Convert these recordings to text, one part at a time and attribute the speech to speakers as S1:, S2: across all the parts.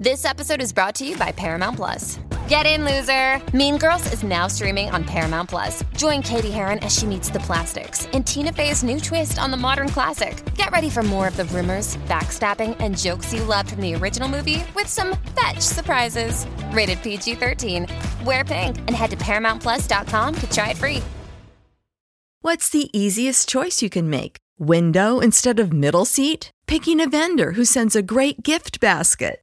S1: This episode is brought to you by Paramount Plus. Get in, loser! Mean Girls is now streaming on Paramount Plus. Join Katie Heron as she meets the plastics in Tina Fey's new twist on the modern classic. Get ready for more of the rumors, backstabbing, and jokes you loved from the original movie with some fetch surprises. Rated PG 13. Wear pink and head to ParamountPlus.com to try it free.
S2: What's the easiest choice you can make? Window instead of middle seat? Picking a vendor who sends a great gift basket?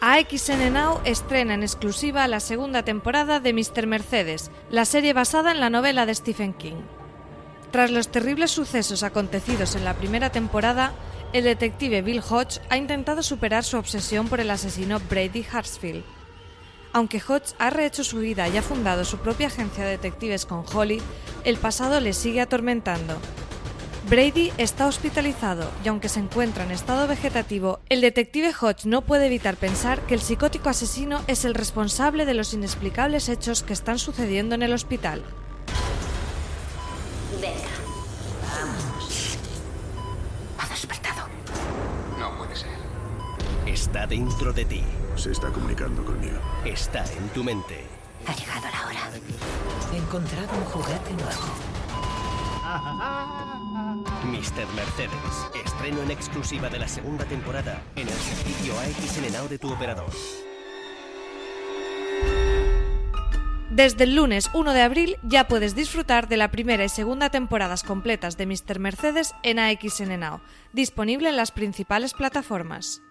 S3: AXN Now estrena en exclusiva la segunda temporada de Mr. Mercedes, la serie basada en la novela de Stephen King. Tras los terribles sucesos acontecidos en la primera temporada, el detective Bill Hodge ha intentado superar su obsesión por el asesino Brady Hartsfield. Aunque Hodge ha rehecho su vida y ha fundado su propia agencia de detectives con Holly, el pasado le sigue atormentando. Brady está hospitalizado y aunque se encuentra en estado vegetativo, el detective Hodge no puede evitar pensar que el psicótico asesino es el responsable de los inexplicables hechos que están sucediendo en el hospital.
S4: Venga, vamos. Ha despertado.
S5: No puede ser.
S6: Está dentro de ti.
S5: Se está comunicando conmigo.
S6: Está en tu mente.
S4: Ha llegado la hora.
S7: He encontrado un juguete nuevo.
S6: Mr. Mercedes. Estreno en exclusiva de la segunda temporada en el servicio AXN Now de tu operador.
S3: Desde el lunes 1 de abril ya puedes disfrutar de la primera y segunda temporadas completas de Mr. Mercedes en AXN Now, disponible en las principales plataformas.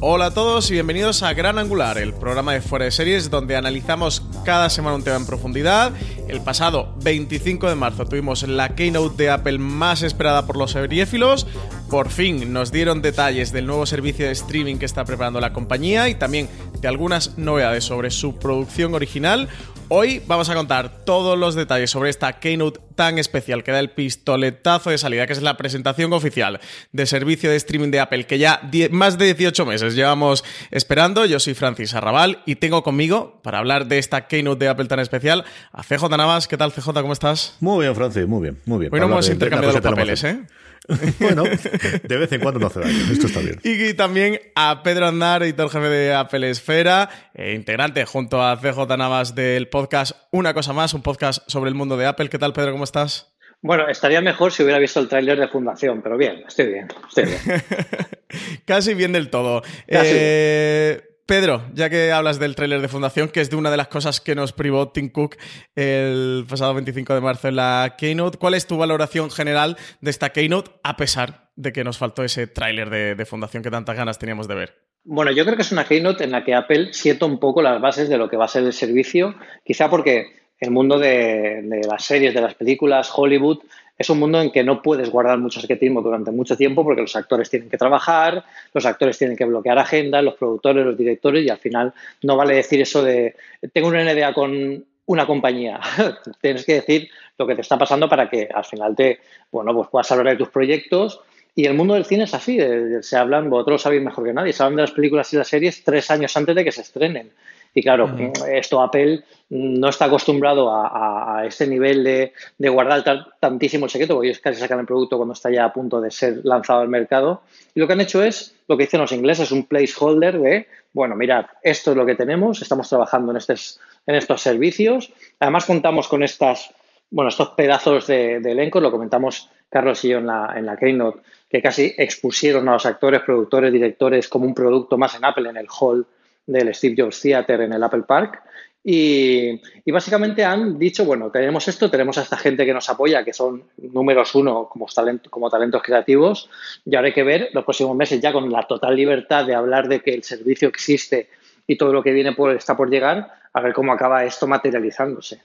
S8: Hola a todos y bienvenidos a Gran Angular, el programa de fuera de series donde analizamos cada semana un tema en profundidad. El pasado 25 de marzo tuvimos la keynote de Apple más esperada por los seriéfilos. Por fin nos dieron detalles del nuevo servicio de streaming que está preparando la compañía y también de algunas novedades sobre su producción original. Hoy vamos a contar todos los detalles sobre esta keynote tan especial que da el pistoletazo de salida, que es la presentación oficial de servicio de streaming de Apple, que ya más de 18 meses llevamos esperando. Yo soy Francis Arrabal y tengo conmigo, para hablar de esta keynote de Apple tan especial, a CJ Navas. ¿Qué tal, CJ? ¿Cómo estás?
S9: Muy bien, Francis, muy bien, muy bien.
S8: Hoy no hemos intercambiado los papeles, ¿eh?
S9: bueno, de vez en cuando no hace daño, esto está bien.
S8: Y también a Pedro Andar, editor jefe de Apple Esfera, eh, integrante junto a CJ Navas del podcast Una Cosa Más, un podcast sobre el mundo de Apple. ¿Qué tal, Pedro? ¿Cómo estás?
S10: Bueno, estaría mejor si hubiera visto el tráiler de Fundación, pero bien, estoy bien, estoy bien.
S8: Casi bien del todo. Eh, Pedro, ya que hablas del tráiler de Fundación, que es de una de las cosas que nos privó Tim Cook el pasado 25 de marzo en la Keynote, ¿cuál es tu valoración general de esta Keynote a pesar de que nos faltó ese tráiler de, Fundación que tantas ganas teníamos de ver?
S10: Bueno, yo creo que es una Keynote en la que Apple sienta un poco las bases de lo que va a ser el servicio, quizá porque el mundo de las series, de las películas, Hollywood, es un mundo en que no puedes guardar mucho secretismo durante mucho tiempo porque los actores tienen que trabajar, los actores tienen que bloquear agendas, los productores, los directores y al final no vale decir eso de tengo una NDA con una compañía. Tienes que decir lo que te está pasando para que al final te, bueno, pues puedas hablar de tus proyectos. Y el mundo del cine es así, se hablan, vosotros lo sabéis mejor que nadie, se hablan de las películas y las series tres años antes de que se estrenen. Y claro, esto Apple no está acostumbrado a, a, a este nivel de, de guardar tantísimo el secreto, porque ellos casi sacan el producto cuando está ya a punto de ser lanzado al mercado. Y lo que han hecho es, lo que dicen los ingleses, un placeholder de, bueno, mirad, esto es lo que tenemos, estamos trabajando en, estos, en estos servicios. Además contamos con estas, bueno, estos pedazos de, de elenco, lo comentamos Carlos y yo en la, en la Keynote, que casi expusieron a los actores, productores, directores como un producto más en Apple, en el hall del Steve Jobs Theater en el Apple Park. Y, básicamente han dicho, bueno, tenemos esto, tenemos a esta gente que nos apoya, que son números uno como, como talentos creativos, y ahora hay que ver los próximos meses ya con la total libertad de hablar de que el servicio existe y todo lo que viene por, está por llegar, a ver cómo acaba esto materializándose.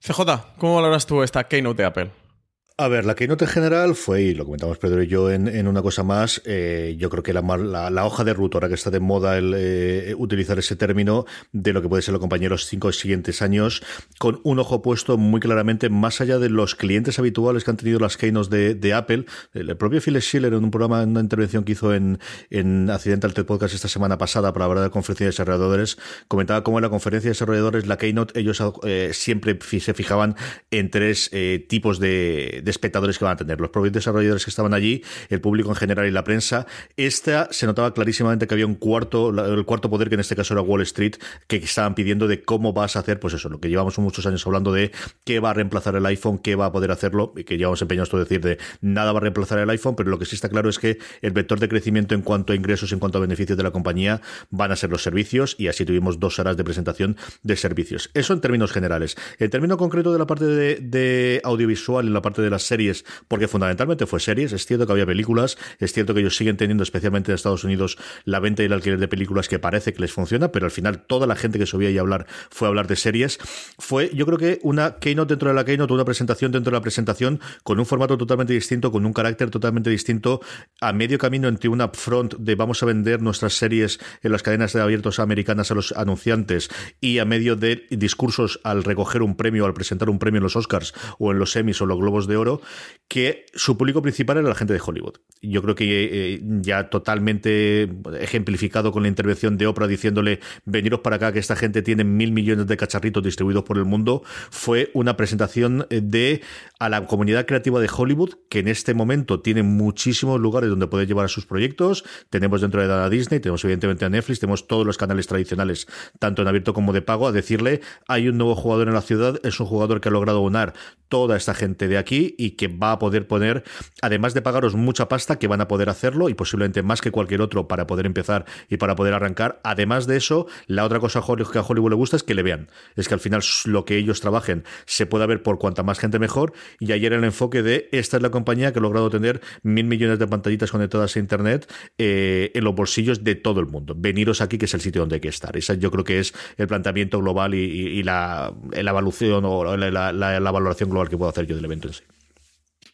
S8: CJ, ¿cómo valoras tú esta keynote de Apple?
S9: A ver, la keynote en general fue, y lo comentamos Pedro y yo en, una cosa más, eh, yo creo que la, la, hoja de ruta, ahora que está de moda el eh, utilizar ese término, de lo que puede ser lo compañero los cinco siguientes años, con un ojo puesto muy claramente más allá de los clientes habituales que han tenido las keynotes de, Apple. El, propio Phil Schiller en un programa, en una intervención que hizo en, en Accidental Tech Podcast esta semana pasada para hablar de la conferencia de desarrolladores, comentaba cómo en la conferencia de desarrolladores, la keynote, ellos eh, siempre se fijaban en tres tipos de espectadores que van a tener, los propios desarrolladores que estaban allí, el público en general y la prensa. Esta se notaba clarísimamente que había un cuarto, el cuarto poder, que en este caso era Wall Street, que estaban pidiendo de cómo vas a hacer, pues eso, lo que llevamos muchos años hablando de qué va a reemplazar el iPhone, qué va a poder hacerlo, y que llevamos empeñados todo decir de nada va a reemplazar el iPhone, pero lo que sí está claro es que el vector de crecimiento en cuanto a ingresos, en cuanto a beneficios de la compañía, van a ser los servicios, y así tuvimos dos horas de presentación de servicios. Eso en términos generales. En término concreto de la parte de, de audiovisual, en la parte de las series, porque fundamentalmente fue series. Es cierto que había películas, es cierto que ellos siguen teniendo, especialmente en Estados Unidos, la venta y el alquiler de películas que parece que les funciona, pero al final toda la gente que subía ahí a hablar fue a hablar de series. Fue, yo creo que una keynote dentro de la keynote, una presentación dentro de la presentación, con un formato totalmente distinto, con un carácter totalmente distinto, a medio camino entre una front de vamos a vender nuestras series en las cadenas de abiertos americanas a los anunciantes y a medio de discursos al recoger un premio, al presentar un premio en los Oscars o en los Emmys o los Globos de Oro, que su público principal era la gente de Hollywood. Yo creo que eh, ya totalmente ejemplificado con la intervención de Oprah diciéndole veniros para acá que esta gente tiene mil millones de cacharritos distribuidos por el mundo, fue una presentación de a la comunidad creativa de Hollywood que en este momento tiene muchísimos lugares donde poder llevar a sus proyectos. Tenemos dentro de la Disney, tenemos evidentemente a Netflix, tenemos todos los canales tradicionales, tanto en abierto como de pago, a decirle hay un nuevo jugador en la ciudad, es un jugador que ha logrado unar toda esta gente de aquí y que va a poder poner, además de pagaros mucha pasta, que van a poder hacerlo y posiblemente más que cualquier otro para poder empezar y para poder arrancar. Además de eso, la otra cosa que a Hollywood le gusta es que le vean. Es que al final lo que ellos trabajen se pueda ver por cuanta más gente mejor. Y ayer el enfoque de esta es la compañía que ha logrado tener mil millones de pantallitas conectadas a Internet eh, en los bolsillos de todo el mundo. Veniros aquí, que es el sitio donde hay que estar. Esa yo creo que es el planteamiento global y, la, evaluación o la, la valoración global que puedo hacer yo del evento en sí.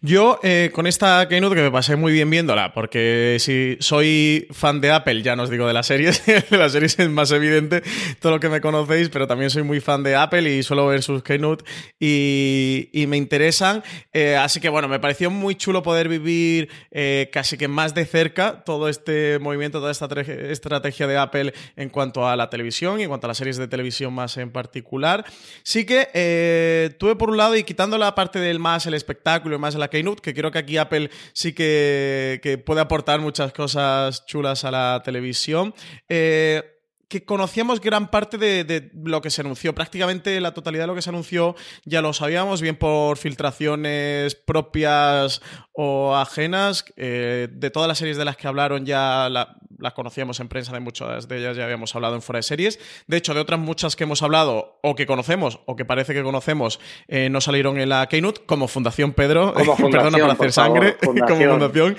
S8: Yo, eh, con esta Keynote, que me pasé muy bien viéndola, porque si soy fan de Apple, ya no os digo de las series, de las series es más evidente todo lo que me conocéis, pero también soy muy fan de Apple y suelo ver sus Keynote y, me interesan. Eh, así que bueno, me pareció muy chulo poder vivir eh, casi que más de cerca todo este movimiento, toda esta estrategia de Apple en cuanto a la televisión y en cuanto a las series de televisión más en particular. Sí que tuve por un lado, y quitando la parte del más el espectáculo y más la Que creo que aquí Apple sí que, puede aportar muchas cosas chulas a la televisión. Eh, que conocíamos gran parte de, lo que se anunció. Prácticamente la totalidad de lo que se anunció ya lo sabíamos, bien por filtraciones propias o ajenas. Eh, de todas las series de las que hablaron ya las conocíamos en prensa, de muchas de ellas ya habíamos hablado en fuera de series. De hecho, de otras muchas que hemos hablado o que conocemos o que parece que conocemos, eh, no salieron en la Keynote, como Fundación Pedro,
S10: como
S8: perdona por hacer sangre, como fundación.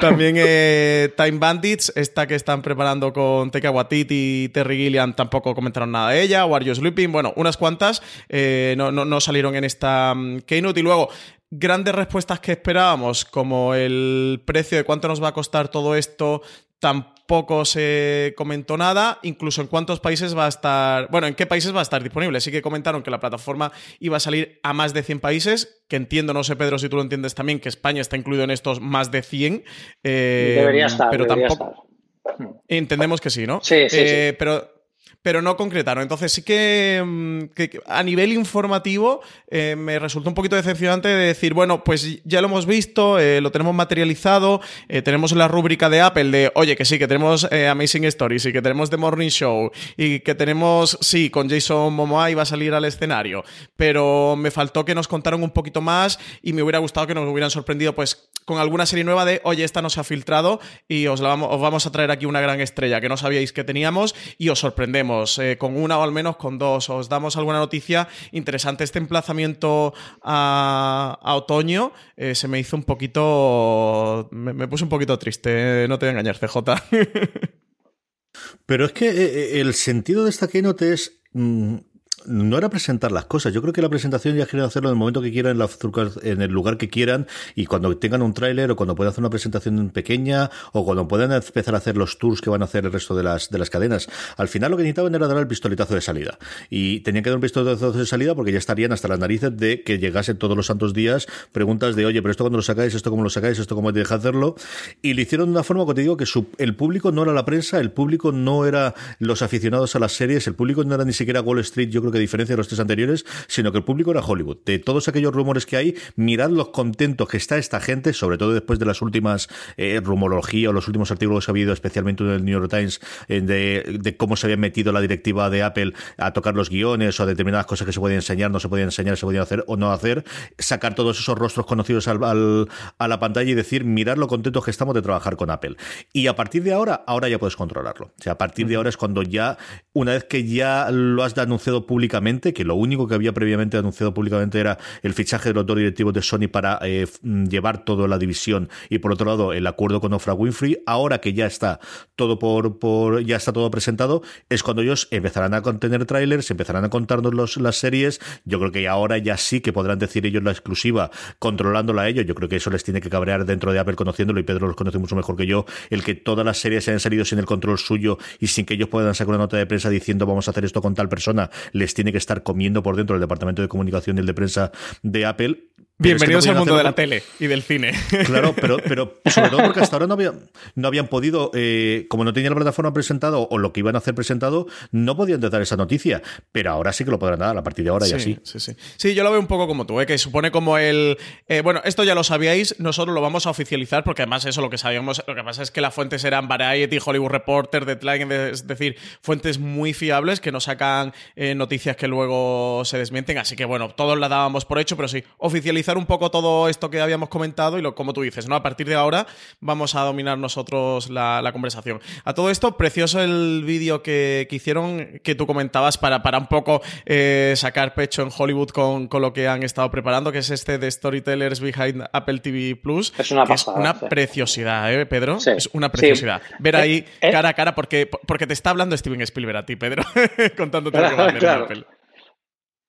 S8: También eh, Time Bandits, esta que están preparando con Teka Waititi y Terry Gilliam, tampoco comentaron nada de ella. Are You Sleeping? Bueno, unas cuantas eh, no, no, salieron en esta um, Keynote. Y luego, grandes respuestas que esperábamos, como el precio de cuánto nos va a costar todo esto, tampoco se comentó nada, incluso en cuántos países va a estar, bueno, en qué países va a estar disponible. Sí que comentaron que la plataforma iba a salir a más de 100 países, que entiendo, no sé Pedro si tú lo entiendes también, que España está incluido en estos más de 100.
S10: Eh, debería estar,
S8: pero
S10: debería
S8: tampoco...
S10: Estar.
S8: Entendemos que sí, ¿no?
S10: Sí, sí,
S8: eh, Pero pero no concretaron. Entonces sí que, mm, a nivel informativo eh, me resultó un poquito decepcionante de decir, bueno, pues ya lo hemos visto, eh, lo tenemos materializado, eh, tenemos la rúbrica de Apple de, oye, que sí, que tenemos Amazing Stories y que tenemos The Morning Show y que tenemos, sí, con Jason Momoa iba a salir al escenario, pero me faltó que nos contaran un poquito más y me hubiera gustado que nos hubieran sorprendido pues con alguna serie nueva de, oye, esta no se ha filtrado y os, la vamos, os vamos a traer aquí una gran estrella que no sabíais que teníamos y os sorprendemos eh, con una o al menos con dos. Os damos alguna noticia interesante. Este emplazamiento a, otoño eh, se me hizo un poquito... Me, puse un poquito triste, no te voy a engañar, CJ.
S9: Pero es que eh, el sentido de esta keynote es mm, no era presentar las cosas. Yo creo que la presentación ya quieren hacerlo en el momento que quieran, en, la, en el lugar que quieran, y cuando tengan un tráiler, o cuando puedan hacer una presentación pequeña, o cuando puedan empezar a hacer los tours que van a hacer el resto de las, de las cadenas. Al final lo que necesitaban era dar el pistoletazo de salida. Y tenían que dar un pistoletazo de salida porque ya estarían hasta las narices de que llegasen todos los santos días preguntas de, oye, pero esto cuando lo sacáis, esto cómo lo sacáis, esto cómo deja hacerlo. Y lo hicieron de una forma que te digo que el público no era la prensa, el público no era los aficionados a las series, el público no era ni siquiera Wall Street, yo creo que diferencia de los tres anteriores sino que el público era Hollywood. De todos aquellos rumores que hay, mirad los contentos que está esta gente, sobre todo después de las últimas eh, rumorología o los últimos artículos que ha habido, especialmente en el New York Times, eh, de, cómo se había metido la directiva de Apple a tocar los guiones o a determinadas cosas que se podían enseñar, no se podían enseñar, se podían hacer o no hacer, sacar todos esos rostros conocidos al, a la pantalla y decir, mirad lo contentos que estamos de trabajar con Apple. Y a partir de ahora, ahora ya puedes controlarlo. O sea, a partir de ahora es cuando ya, una vez que ya lo has anunciado públicamente, que lo único que había previamente anunciado públicamente era el fichaje de los dos directivos de Sony para eh, mm, llevar toda la división y por otro lado el acuerdo con Ofra Winfrey. Ahora que ya está todo por, por ya está todo presentado, es cuando ellos empezarán a contener trailers, empezarán a contarnos los, las series. Yo creo que ahora ya sí que podrán decir ellos la exclusiva, controlándola a ellos. Yo creo que eso les tiene que cabrear dentro de Apple conociéndolo y Pedro los conoce mucho mejor que yo. El que todas las series hayan salido sin el control suyo y sin que ellos puedan sacar una nota de prensa diciendo vamos a hacer esto con tal persona, les tiene que estar comiendo por dentro del departamento de comunicación y el de prensa de Apple
S8: Bienvenidos al mundo de la tele y del cine.
S9: Claro, pero, pero sobre todo porque hasta ahora no, había, no habían podido, eh, como no tenían la plataforma presentado o lo que iban a hacer presentado, no podían dar esa noticia. Pero ahora sí que lo podrán dar a partir de ahora y así.
S8: Sí, sí. Sí, yo lo veo un poco como tú, ¿eh? que supone como el. Eh, bueno, esto ya lo sabíais, nosotros lo vamos a oficializar porque además eso lo que sabíamos. Lo que pasa es que las fuentes eran Variety, Hollywood Reporter, Deadline, es decir, fuentes muy fiables que no sacan eh, noticias que luego se desmienten. Así que bueno, todos la dábamos por hecho, pero sí, un poco todo esto que habíamos comentado y lo, como tú dices, ¿no? A partir de ahora vamos a dominar nosotros la, conversación. A todo esto, precioso el vídeo que, hicieron, que tú comentabas para, para un poco eh, sacar pecho en Hollywood con, lo que han estado preparando, que es este de Storytellers Behind Apple TV Plus.
S10: Es una
S8: una preciosidad, ¿eh, Pedro? Es una preciosidad. Ver eh, ahí eh. cara a cara, porque, porque te está hablando Steven Spielberg a ti, Pedro, contándote lo que va a hacer Apple.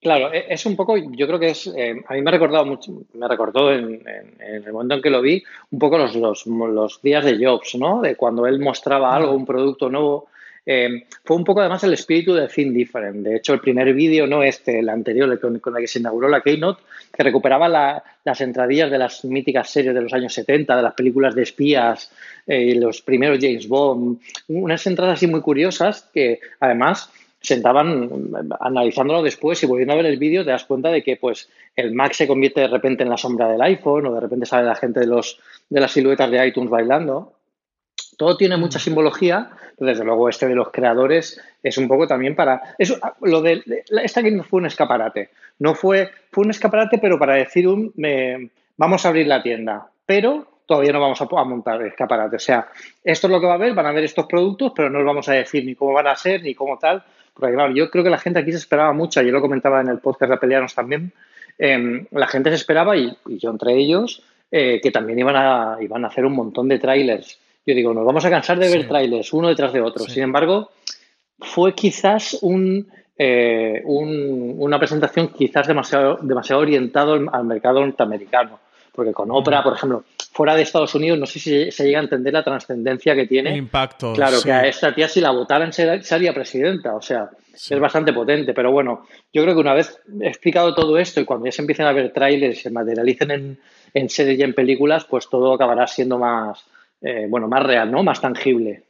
S10: Claro, e, es un poco, yo creo que es, eh, a mí me ha recordado mucho, me recordó en, el momento en que lo vi, un poco los, los, días de Jobs, ¿no? De cuando él mostraba algo, un producto nuevo. Eh, fue un poco además el espíritu de Think Different. De hecho, el primer vídeo, no este, el anterior, con, el que se inauguró la Keynote, que recuperaba las entradillas de las míticas series de los años 70, de las películas de espías, eh, los primeros James Bond, unas entradas así muy curiosas que además sentaban analizándolo después y volviendo a ver el vídeo te das cuenta de que pues el Mac se convierte de repente en la sombra del iPhone o de repente sale la gente de los de las siluetas de iTunes bailando. Todo tiene mucha mm. simbología, pero desde luego este de los creadores es un poco también para eso lo de esta que no fue un escaparate, no fue fue un escaparate pero para decir un vamos a abrir la tienda, pero todavía no vamos a, a, montar escaparate. O sea, esto es lo que va a haber, van a ver estos productos, pero no os vamos a decir ni cómo van a ser, ni cómo tal, porque claro, yo creo que la gente aquí se esperaba mucho, yo lo comentaba en el podcast de Peleanos también, em, la gente se esperaba, y, yo entre ellos, eh, que también iban a, iban a hacer un montón de trailers. Yo digo, nos vamos a cansar de ver trailers uno detrás de otro. Sin embargo, fue quizás un, eh, una presentación quizás demasiado, demasiado orientado al mercado norteamericano. Porque con Oprah, por ejemplo, fuera de Estados Unidos, no sé si se llega a entender la trascendencia que tiene.
S8: El impacto.
S10: Claro, que a esta tía, si la votaran, sería presidenta. O sea, es bastante potente. Pero bueno, yo creo que una vez explicado todo esto y cuando ya se empiecen a ver trailers y se materialicen en, en series y en películas, pues todo acabará siendo más, eh, bueno, más real, ¿no? Más tangible.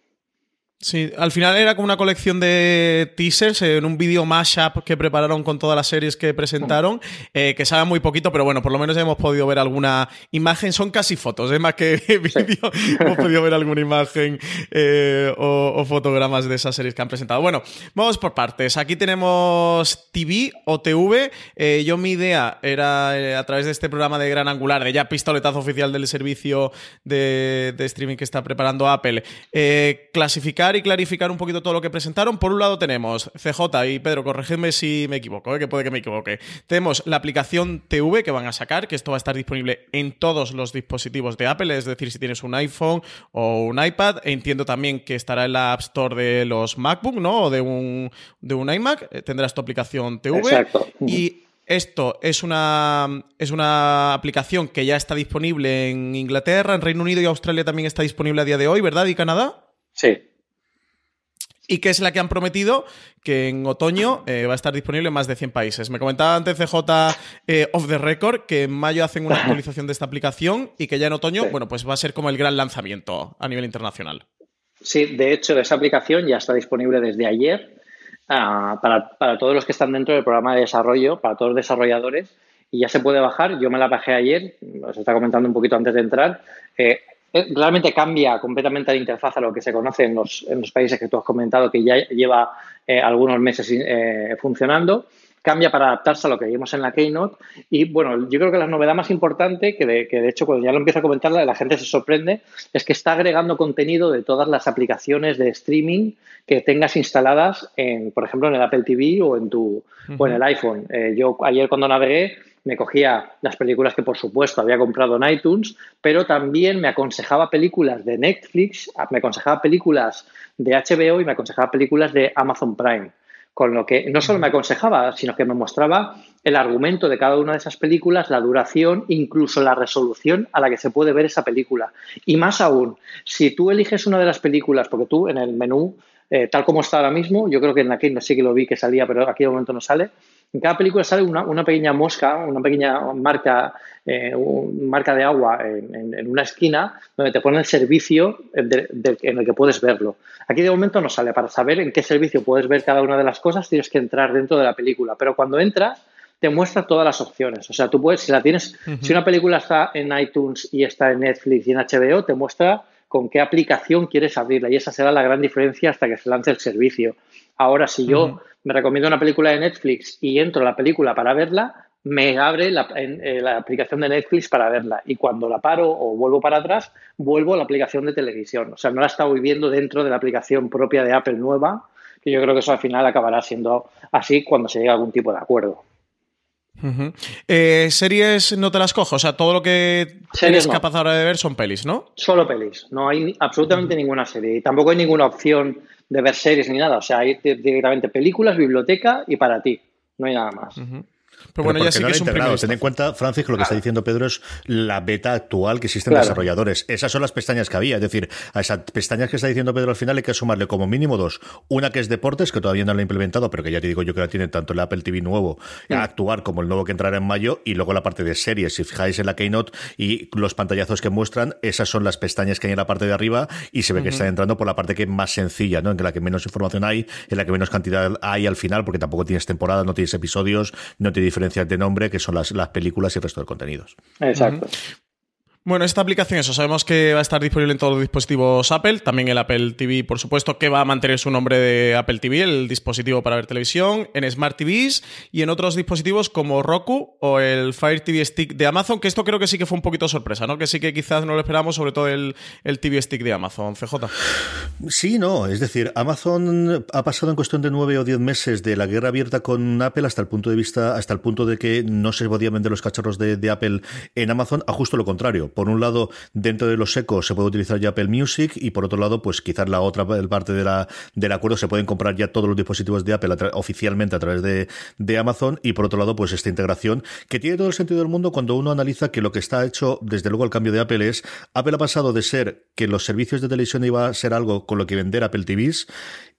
S8: Sí, al final era como una colección de teasers en un vídeo mashup que prepararon con todas las series que presentaron, eh, que sabe muy poquito, pero bueno, por lo menos hemos podido ver alguna imagen. Son casi fotos, es más que vídeo. hemos podido ver alguna imagen eh, o, fotogramas de esas series que han presentado. Bueno, vamos por partes. Aquí tenemos TV o TV. Eh, yo mi idea era a través de este programa de Gran Angular, de ya pistoletazo oficial del servicio de, de streaming que está preparando Apple, clasificar y clarificar un poquito todo lo que presentaron. Por un lado tenemos CJ y Pedro, corregidme si me equivoco, ¿eh? que puede que me equivoque. Tenemos la aplicación TV que van a sacar, que esto va a estar disponible en todos los dispositivos de Apple, es decir, si tienes un iPhone o un iPad. Entiendo también que estará en la App Store de los MacBook, ¿no? O de un, de un iMac. Eh, tendrás tu aplicación TV.
S10: Exacto.
S8: Y esto es una, es una aplicación que ya está disponible en Inglaterra, en Reino Unido y Australia también está disponible a día de hoy, ¿verdad? ¿Y Canadá?
S10: Sí
S8: y que es la que han prometido que en otoño eh, va a estar disponible en más de 100 países. Me comentaba antes CJ eh, Off the Record que en mayo hacen una actualización de esta aplicación y que ya en otoño, bueno, pues va a ser como el gran lanzamiento a nivel internacional.
S10: Sí, de hecho, esa aplicación ya está disponible desde ayer ah, para, todos los que están dentro del programa de desarrollo, para todos los desarrolladores, y ya se puede bajar. Yo me la bajé ayer, os está comentando un poquito antes de entrar. Eh, realmente cambia completamente la interfaz a lo que se conoce en los, en los países que tú has comentado, que ya lleva eh, algunos meses eh, funcionando. Cambia para adaptarse a lo que vimos en la Keynote. Y bueno, yo creo que la novedad más importante, que de, que de hecho cuando ya lo empiezo a comentar, la gente se sorprende, es que está agregando contenido de todas las aplicaciones de streaming que tengas instaladas, en, por ejemplo, en el Apple TV o en, tu, o en el iPhone. yo ayer cuando navegué me cogía las películas que por supuesto había comprado en iTunes, pero también me aconsejaba películas de Netflix, me aconsejaba películas de HBO y me aconsejaba películas de Amazon Prime. Con lo que no solo me aconsejaba, sino que me mostraba el argumento de cada una de esas películas, la duración, incluso la resolución a la que se puede ver esa película. Y más aún, si tú eliges una de las películas, porque tú en el menú, eh, tal como está ahora mismo, yo creo que en aquí no sé que lo vi que salía, pero aquí de momento no sale, en cada película sale una, pequeña mosca, una pequeña marca, eh, marca de agua en, una esquina donde te pone el servicio en el que puedes verlo. Aquí de momento no sale. Para saber en qué servicio puedes ver cada una de las cosas tienes que entrar dentro de la película. Pero cuando entras te muestra todas las opciones. O sea, tú puedes, si la tienes, si una película está en iTunes y está en Netflix y en HBO, te muestra con qué aplicación quieres abrirla. Y esa será la gran diferencia hasta que se lance el servicio. Ahora, si yo me recomiendo una película de Netflix y entro a la película para verla, me abre la, eh, la, aplicación de Netflix para verla. Y cuando la paro o vuelvo para atrás, vuelvo a la aplicación de televisión. O sea, no la está viviendo dentro de la aplicación propia de Apple nueva, que yo creo que eso al final acabará siendo así cuando se llegue a algún tipo de acuerdo.
S8: Eh, series no te las cojo, o sea, todo lo que eres capaz ahora de ver son pelis, ¿no?
S10: Solo pelis, no hay absolutamente ninguna serie y tampoco hay ninguna opción de ver series ni nada. O sea, hay directamente películas, biblioteca y para ti. No hay nada más.
S9: Pero, bueno, ya sí que es un. Ten en cuenta, Francis, que lo que está diciendo Pedro es la beta actual que existen desarrolladores. Esas son las pestañas que había. Es decir, a esas pestañas que está diciendo Pedro al final hay que sumarle como mínimo dos. Una que es deportes, que todavía no lo ha implementado, pero que ya te digo yo que la tiene tanto el Apple TV nuevo a actuar como el nuevo que entrará en mayo. Y luego la parte de series. Si fijáis en la Keynote y los pantallazos que muestran, esas son las pestañas que hay en la parte de arriba y se ve que están entrando por la parte que es más sencilla, ¿no? En la que menos información hay, en la que menos cantidad hay al final, porque tampoco tienes temporada, no tienes episodios, no tienes diferencias de nombre, que son las, las películas y el resto de contenidos.
S10: Exacto.
S8: Bueno, esta aplicación, eso sabemos que va a estar disponible en todos los dispositivos Apple, también el Apple TV, por supuesto, que va a mantener su nombre de Apple TV, el dispositivo para ver televisión, en Smart TVs y en otros dispositivos como Roku o el Fire TV Stick de Amazon, que esto creo que sí que fue un poquito sorpresa, ¿no? Que sí que quizás no lo esperamos, sobre todo el, el TV Stick de Amazon, CJ.
S9: Sí, no, es decir, Amazon ha pasado en cuestión de nueve o diez meses de la guerra abierta con Apple hasta el punto de vista, hasta el punto de que no se podían vender los cacharros de, de Apple en Amazon, a justo lo contrario por un lado, dentro de los secos se puede utilizar ya Apple Music y por otro lado, pues quizás la otra parte de la, del acuerdo se pueden comprar ya todos los dispositivos de Apple oficialmente a través de, de, Amazon y por otro lado, pues esta integración que tiene todo el sentido del mundo cuando uno analiza que lo que está hecho, desde luego el cambio de Apple es, Apple ha pasado de ser que los servicios de televisión iba a ser algo con lo que vender Apple TVs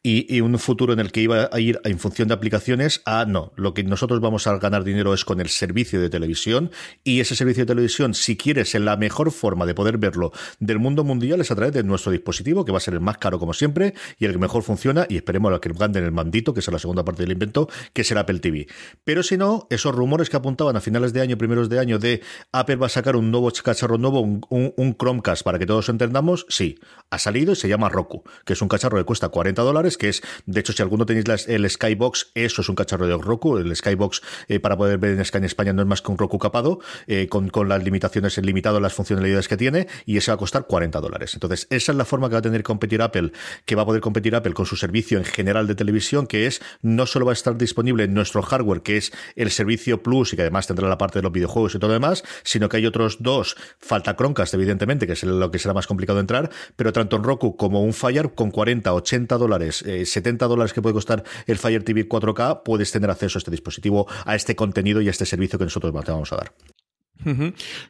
S9: y, un futuro en el que iba a ir en función de aplicaciones a no, lo que nosotros vamos a ganar dinero es con el servicio de televisión y ese servicio de televisión, si quieres, en la mejor forma de poder verlo del mundo mundial es a través de nuestro dispositivo, que va a ser el más caro como siempre y el que mejor funciona y esperemos a que ganen el mandito, que es la segunda parte del invento, que será Apple TV. Pero si no, esos rumores que apuntaban a finales de año, primeros de año, de Apple va a sacar un nuevo cacharro nuevo, un, un Chromecast, para que todos entendamos, sí, ha salido y se llama Roku, que es un cacharro que cuesta 40 dólares que es, de hecho, si alguno tenéis el Skybox, eso es un cacharro de Roku, el Skybox eh, para poder ver en Sky en España no es más que un Roku capado, eh, con, las limitaciones, limitado las funcionalidades que tiene, y ese va a costar 40 dólares. Entonces, esa es la forma que va a tener que competir Apple, que va a poder competir Apple con su servicio en general de televisión, que es, no solo va a estar disponible en nuestro hardware, que es el servicio Plus, y que además tendrá la parte de los videojuegos y todo lo demás, sino que hay otros dos, falta Chromecast, evidentemente, que es lo que será más complicado entrar, pero tanto en Roku como un Fire, con 40, 80 dólares 70 eh, dólares que puede costar el Fire TV 4K, puedes tener acceso a este dispositivo, a este contenido y a este servicio que nosotros te vamos a dar.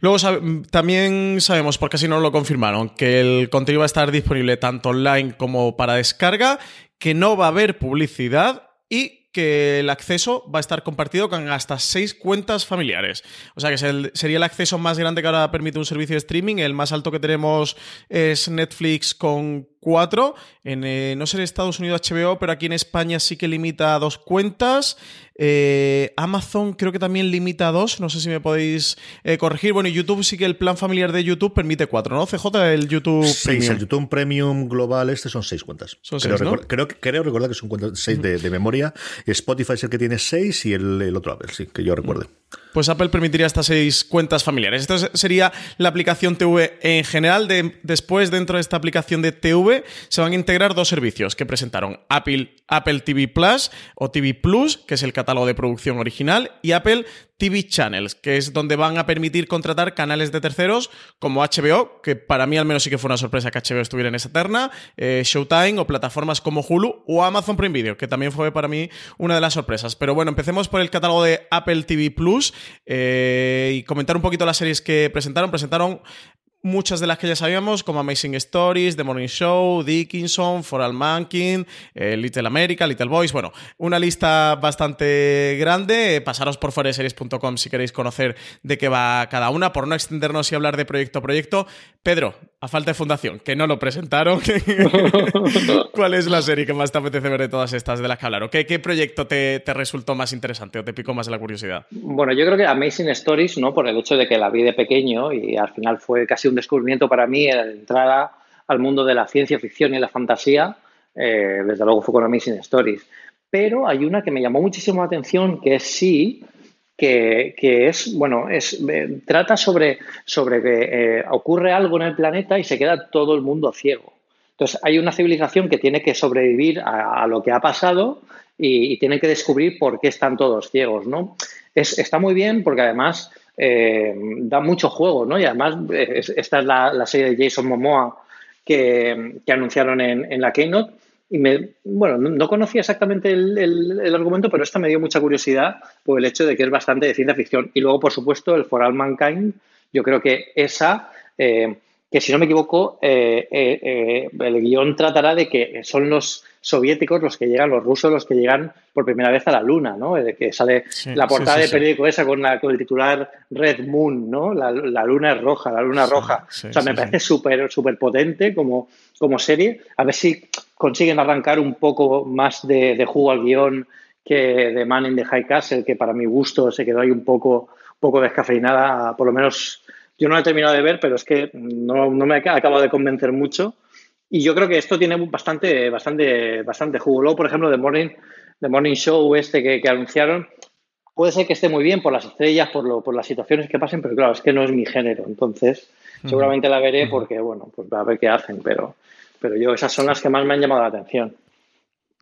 S8: Luego también sabemos, porque así nos lo confirmaron, que el contenido va a estar disponible tanto online como para descarga, que no va a haber publicidad y que el acceso va a estar compartido con hasta seis cuentas familiares. O sea que sería el acceso más grande que ahora permite un servicio de streaming. El más alto que tenemos es Netflix con cuatro. En, eh, no sé en Estados Unidos HBO, pero aquí en España sí que limita a dos cuentas. Eh, Amazon creo que también limita a dos. No sé si me podéis eh, corregir. Bueno, YouTube sí que el plan familiar de YouTube permite cuatro, ¿no? CJ, el YouTube.
S9: Seis, el YouTube Premium Global, este son seis cuentas.
S8: Son
S9: creo,
S8: seis,
S9: creo, creo, recordar que son seis de, memoria. Spotify es el que tiene seis y el, otro Apple, sí, que yo recuerde.
S8: Pues Apple permitiría hasta seis cuentas familiares. Esto sería la aplicación TV en general. después, dentro de esta aplicación de TV, se van a integrar dos servicios que presentaron Apple, Apple TV Plus o TV Plus, que es el catálogo de producción original, y Apple TV Channels, que es donde van a permitir contratar canales de terceros como HBO, que para mí al menos sí que fue una sorpresa que HBO estuviera en esa terna, eh, Showtime o plataformas como Hulu o Amazon Prime Video, que también fue para mí una de las sorpresas. Pero bueno, empecemos por el catálogo de Apple TV Plus eh, y comentar un poquito las series que presentaron. Presentaron muchas de las que ya sabíamos, como Amazing Stories, The Morning Show, Dickinson, For All Mankind, eh, Little America, Little Boys. Bueno, una lista bastante grande. Pasaros por foreseries.com si queréis conocer de qué va cada una, por no extendernos y hablar de proyecto a proyecto. Pedro, a falta de fundación, que no lo presentaron. ¿Cuál es la serie que más te apetece ver de todas estas de las que hablaron? ¿Qué, qué proyecto te, te, resultó más interesante o te picó más la curiosidad?
S10: Bueno, yo creo que Amazing Stories, ¿no? Por el hecho de que la vi de pequeño y al final fue casi un descubrimiento para mí el entrar al mundo de la ciencia ficción y la fantasía. Eh, desde luego fue con Stories. Pero hay una que me llamó muchísimo la atención, que es sí, que, es, bueno, es, eh, trata sobre, sobre que eh, ocurre algo en el planeta y se queda todo el mundo ciego. Entonces, hay una civilización que tiene que sobrevivir a, lo que ha pasado y, tiene que descubrir por qué están todos ciegos, ¿no? Es, está muy bien porque además eh, da mucho juego, ¿no? Y además, esta es la, serie de Jason Momoa que, anunciaron en, la Keynote. Y me, bueno, no, conocía exactamente el, argumento, pero esta me dio mucha curiosidad por el hecho de que es bastante de ciencia ficción. Y luego, por supuesto, el For All Mankind, yo creo que esa, eh, que si no me equivoco, eh, el guion tratará de que son los soviéticos los que llegan, los rusos los que llegan por primera vez a la Luna, ¿no? De que sale la portada de periódico esa con, con, el titular Red Moon, ¿no? La, Luna es roja, la Luna roja. o sea, me parece súper súper potente como, como serie. A ver si consiguen arrancar un poco más de, jugo al guion que de Man in the High Castle, que para mi gusto se quedó ahí un poco, poco descafeinada, por lo menos yo no la he terminado de ver, pero es que no, no me ha acabado de convencer mucho. Y yo creo que esto tiene bastante, bastante, bastante jugo. Luego, por ejemplo, The Morning, The Morning Show este que, anunciaron, puede ser que esté muy bien por las estrellas, por, lo, por las situaciones que pasen, pero claro, es que no es mi género. Entonces, seguramente la veré porque, bueno, pues a ver qué hacen, pero, pero yo esas son las que más me han llamado la atención.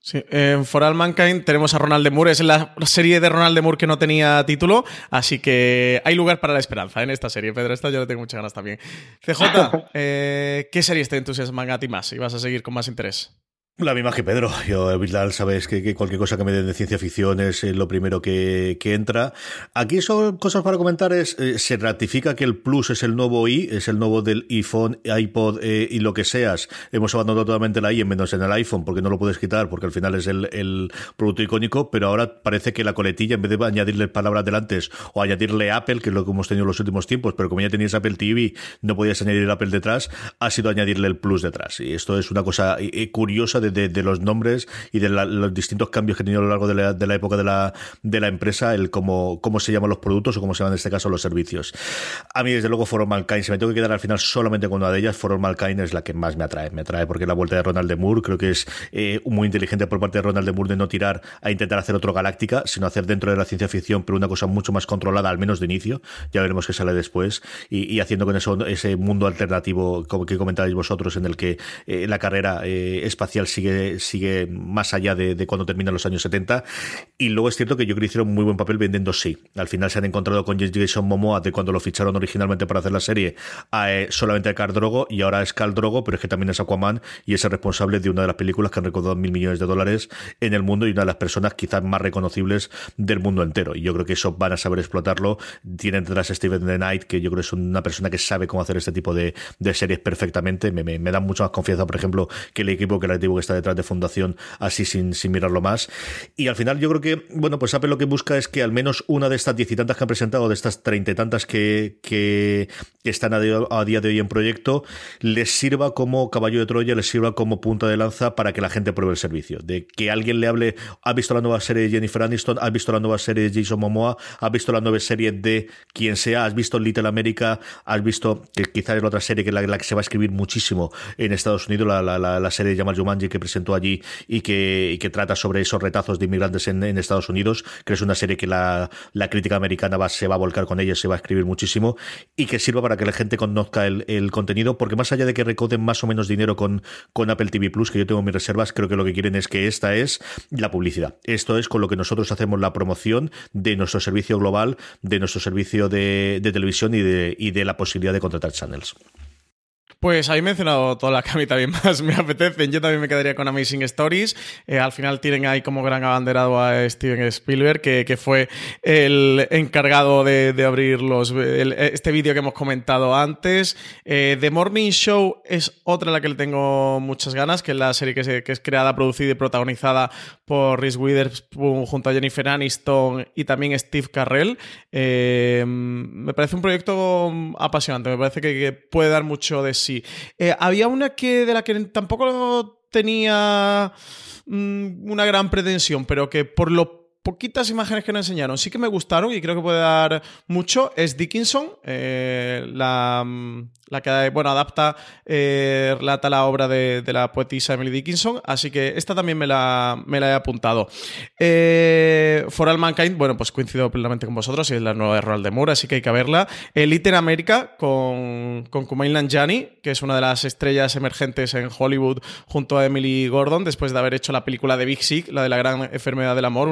S8: Sí, en For All Mankind tenemos a Ronald de Moore, es la serie de Ronald de Moore que no tenía título, así que hay lugar para la esperanza en esta serie, Pedro, esta yo le tengo muchas ganas también. CJ, eh, ¿qué series te entusiasman a ti más y vas a seguir con más interés?
S9: La misma que Pedro. Yo, Vidal, sabes que, cualquier cosa que me den de ciencia ficción es eh, lo primero que, entra. Aquí son cosas para comentar. Es, eh, se ratifica que el Plus es el nuevo i, es el nuevo del iPhone, iPod eh, y lo que seas. Hemos abandonado totalmente la i, en menos en el iPhone, porque no lo puedes quitar, porque al final es el, producto icónico, pero ahora parece que la coletilla, en vez de añadirle palabras delante o añadirle Apple, que es lo que hemos tenido en los últimos tiempos, pero como ya tenías Apple TV, no podías añadir el Apple detrás, ha sido añadirle el Plus detrás. Y esto es una cosa curiosa de de, los nombres y de los distintos cambios que ha tenido a lo largo de la, época de la, de la empresa, el cómo, cómo se llaman los productos o cómo se llaman en este caso los servicios. A mí, desde luego, For All Mankind, si me tengo que quedar al final solamente con una de ellas, For All es la que más me atrae. Me atrae porque la vuelta de Ronald de Moore creo que es eh, muy inteligente por parte de Ronald de Moore de no tirar a intentar hacer otro Galáctica, sino hacer dentro de la ciencia ficción, pero una cosa mucho más controlada, al menos de inicio. Ya veremos qué sale después. Y, haciendo con eso ese mundo alternativo como que comentáis vosotros, en el que eh, la carrera eh, espacial sigue, sigue más allá de, cuando terminan los años 70. Y luego es cierto que yo creo que hicieron muy buen papel vendiendo sí. Al final se han encontrado con Jason Momoa de cuando lo ficharon originalmente para hacer la serie a, eh, solamente a Carl Drogo y ahora es Carl Drogo, pero es que también es Aquaman y es el responsable de una de las películas que han recaudado mil millones de dólares en el mundo y una de las personas quizás más reconocibles del mundo entero. Y yo creo que eso van a saber explotarlo. Tienen detrás Steven The Knight, que yo creo que es una persona que sabe cómo hacer este tipo de, series perfectamente. Me, me, me da mucho más confianza, por ejemplo, que el equipo creativo que está detrás de fundación así sin, sin mirarlo más. Y al final yo creo que, bueno, pues Apple lo que busca es que al menos una de estas diez y tantas que han presentado, de estas treinta y tantas que, que, están a, día de hoy en proyecto, les sirva como caballo de Troya, les sirva como punta de lanza para que la gente pruebe el servicio. De que alguien le hable, ¿has visto la nueva serie de Jennifer Aniston? ¿Has visto la nueva serie de Jason Momoa? ¿Has visto la nueva serie de quien sea? ¿Has visto Little America? ¿Has visto que quizás es la otra serie que la, la que se va a escribir muchísimo en Estados Unidos, la, la, la, serie de Jamal Jumanji que presentó allí y que, que trata sobre esos retazos de inmigrantes en, Estados Unidos, que es una serie que la, crítica americana va, se va a volcar con ella, se va a escribir muchísimo y que sirva para que la gente conozca el, contenido, porque más allá de que recoden más o menos dinero con, con Apple TV Plus, que yo tengo mis reservas, creo que lo que quieren es que esta es la publicidad. Esto es con lo que nosotros hacemos la promoción de nuestro servicio global, de nuestro servicio de, de televisión y de, y de la posibilidad de contratar channels.
S8: Pues habéis mencionado todas las que a mí también más me apetecen. Yo también me quedaría con Amazing Stories. Eh, al final tienen ahí como gran abanderado a Steven Spielberg, que, fue el encargado de, abrir los, este vídeo que hemos comentado antes. Eh, The Morning Show es otra a la que le tengo muchas ganas, que es la serie que, es creada, producida y protagonizada por Reese Witherspoon junto a Jennifer Aniston y también Steve Carrell. Eh, me parece un proyecto apasionante, me parece que, que puede dar mucho de sí sí. Eh, había una que de la que tampoco tenía mm, una gran pretensión, pero que por lo poquitas imágenes que nos enseñaron sí que me gustaron y creo que puede dar mucho es Dickinson, eh, la, mm, la que bueno, adapta, eh, relata la obra de, la poetisa Emily Dickinson, así que esta también me la, me la he apuntado. Eh, For All Mankind, bueno, pues coincido plenamente con vosotros, y es la nueva de Roald de Moore, así que hay que verla. Elite en América con, con Kumail Nanjiani, que es una de las estrellas emergentes en Hollywood junto a Emily Gordon, después de haber hecho la película de Big Sick, la de la gran enfermedad del amor,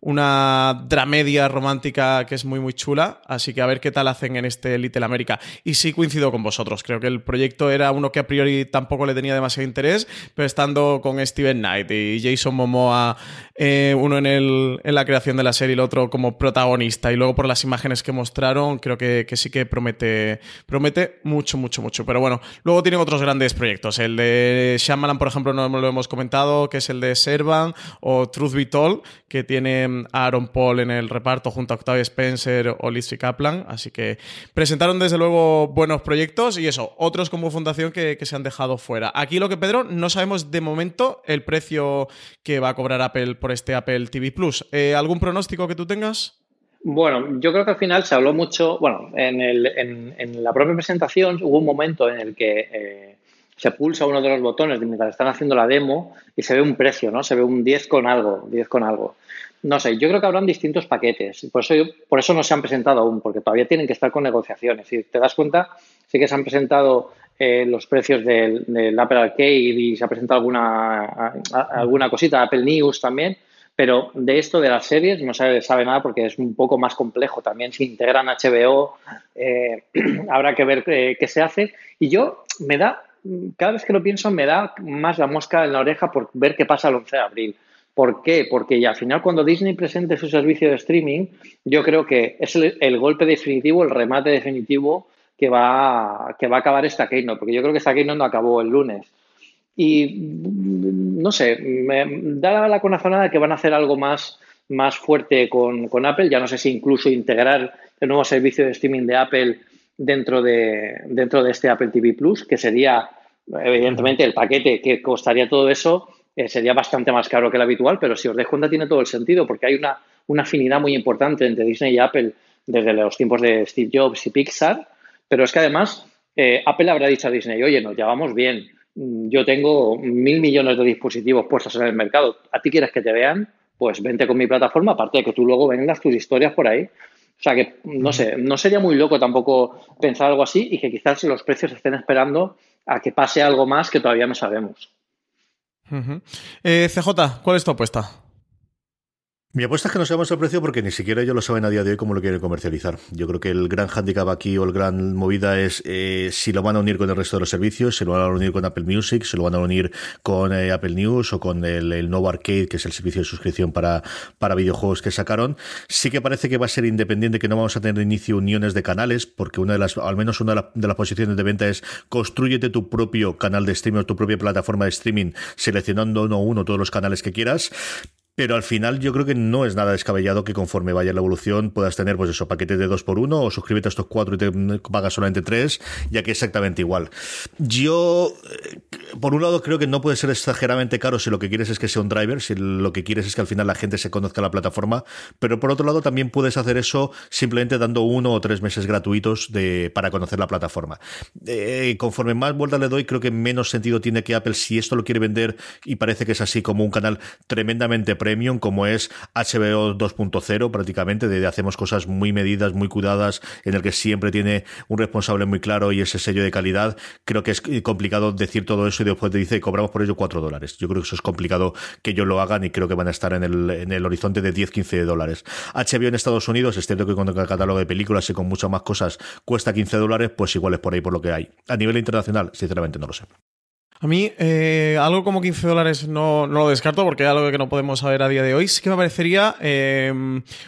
S8: una dramedia romántica que es muy, muy chula, así que a ver qué tal hacen en este Little América. Y sí coincido con vosotros. Creo que el proyecto era uno que a priori tampoco le tenía demasiado interés, pero estando con Steven Knight y Jason Momoa, eh, uno en, el, en la creación de la serie y el otro como protagonista, y luego por las imágenes que mostraron, creo que, sí que promete, promete mucho, mucho, mucho. Pero bueno, luego tienen otros grandes proyectos. El de Shyamalan, por ejemplo, no lo hemos comentado, que es el de Servan, o Truth Be Told, que tiene a Aaron Paul en el reparto junto a Octavia Spencer o Lizzie Kaplan. Así que presentaron desde luego buenos proyectos y eso, otros como fundación que, se han dejado fuera. Aquí lo que Pedro, no sabemos de momento el precio que va a cobrar Apple por este Apple TV Plus. Eh, ¿Algún pronóstico que tú tengas?
S10: Bueno, yo creo que al final se habló mucho, bueno, en, el, en, la propia presentación hubo un momento en el que eh, se pulsa uno de los botones mientras están haciendo la demo y se ve un precio, ¿no? Se ve un 10 con algo, 10 con algo. No sé, yo creo que habrán distintos paquetes. Por eso, por eso no se han presentado aún, porque todavía tienen que estar con negociaciones. Si te das cuenta, sí que se han presentado eh, los precios del, Apple Arcade y se ha presentado alguna, alguna cosita, Apple News también, pero de esto de las series no se sabe nada porque es un poco más complejo. También si integran HBO, eh, habrá que ver eh, qué se hace. Y yo me da cada vez que lo pienso, me da más la mosca en la oreja por ver qué pasa el 11 de abril. ¿Por qué? Porque ya al final cuando Disney presente su servicio de streaming, yo creo que es el, golpe definitivo, el remate definitivo que va, que va a acabar esta Keynote, porque yo creo que esta Keynote no acabó el lunes. Y no sé, me da la conazonada de que van a hacer algo más, más fuerte con, con, Apple. Ya no sé si incluso integrar el nuevo servicio de streaming de Apple dentro de, dentro de este Apple TV Plus, que sería, evidentemente, el paquete que costaría todo eso eh, sería bastante más caro que el habitual, pero si os dais cuenta tiene todo el sentido, porque hay una, una afinidad muy importante entre Disney y Apple desde los tiempos de Steve Jobs y Pixar, pero es que además eh, Apple habrá dicho a Disney, oye, nos llevamos bien, mm, yo tengo mil millones de dispositivos puestos en el mercado, ¿a ti quieres que te vean? Pues vente con mi plataforma, aparte de que tú luego vengas tus historias por ahí. O sea que, no sé, no sería muy loco tampoco pensar algo así y que quizás los precios estén esperando a que pase algo más que todavía no sabemos.
S8: Eh, CJ, ¿cuál es tu apuesta?
S9: Mi apuesta es que no sabemos el precio porque ni siquiera ellos lo saben a día de hoy cómo lo quieren comercializar. Yo creo que el gran handicap aquí o el gran movida es eh, si lo van a unir con el resto de los servicios, si lo van a unir con Apple Music, si lo van a unir con eh, Apple News o con el, nuevo Arcade, que es el servicio de suscripción para, para videojuegos que sacaron. Sí que parece que va a ser independiente, que no vamos a tener de inicio uniones de canales, porque una de las, al menos una de, las posiciones de venta es construyete tu propio canal de streaming o tu propia plataforma de streaming, seleccionando uno a uno todos los canales que quieras pero al final yo creo que no es nada descabellado que conforme vaya la evolución puedas tener, pues eso, paquetes de dos por uno o suscríbete a estos cuatro y te pagas solamente tres, ya que es exactamente igual. Yo, eh, por un lado, creo que no puede ser exageradamente caro si lo que quieres es que sea un driver, si lo que quieres es que al final la gente se conozca la plataforma, pero por otro lado también puedes hacer eso simplemente dando uno o tres meses gratuitos de, para conocer la plataforma. Eh, conforme más vuelta le doy, creo que menos sentido tiene que Apple, si esto lo quiere vender y parece que es así como un canal tremendamente premium como es HBO 2.0 prácticamente, de, hacemos cosas muy medidas, muy cuidadas, en el que siempre tiene un responsable muy claro y ese sello de calidad. Creo que es complicado decir todo eso y después te dice cobramos por ello 4 dólares. Yo creo que eso es complicado que ellos lo hagan y creo que van a estar en el, en el horizonte de 10-15 dólares. HBO en Estados Unidos, es cierto que con el catálogo de películas y con muchas más cosas cuesta 15 dólares, pues igual es por ahí por lo que hay. A nivel internacional, sinceramente no lo sé.
S8: A mí, eh, algo como 15 dólares no, no, lo descarto porque es algo que no podemos saber a día de hoy. Sí que me parecería eh,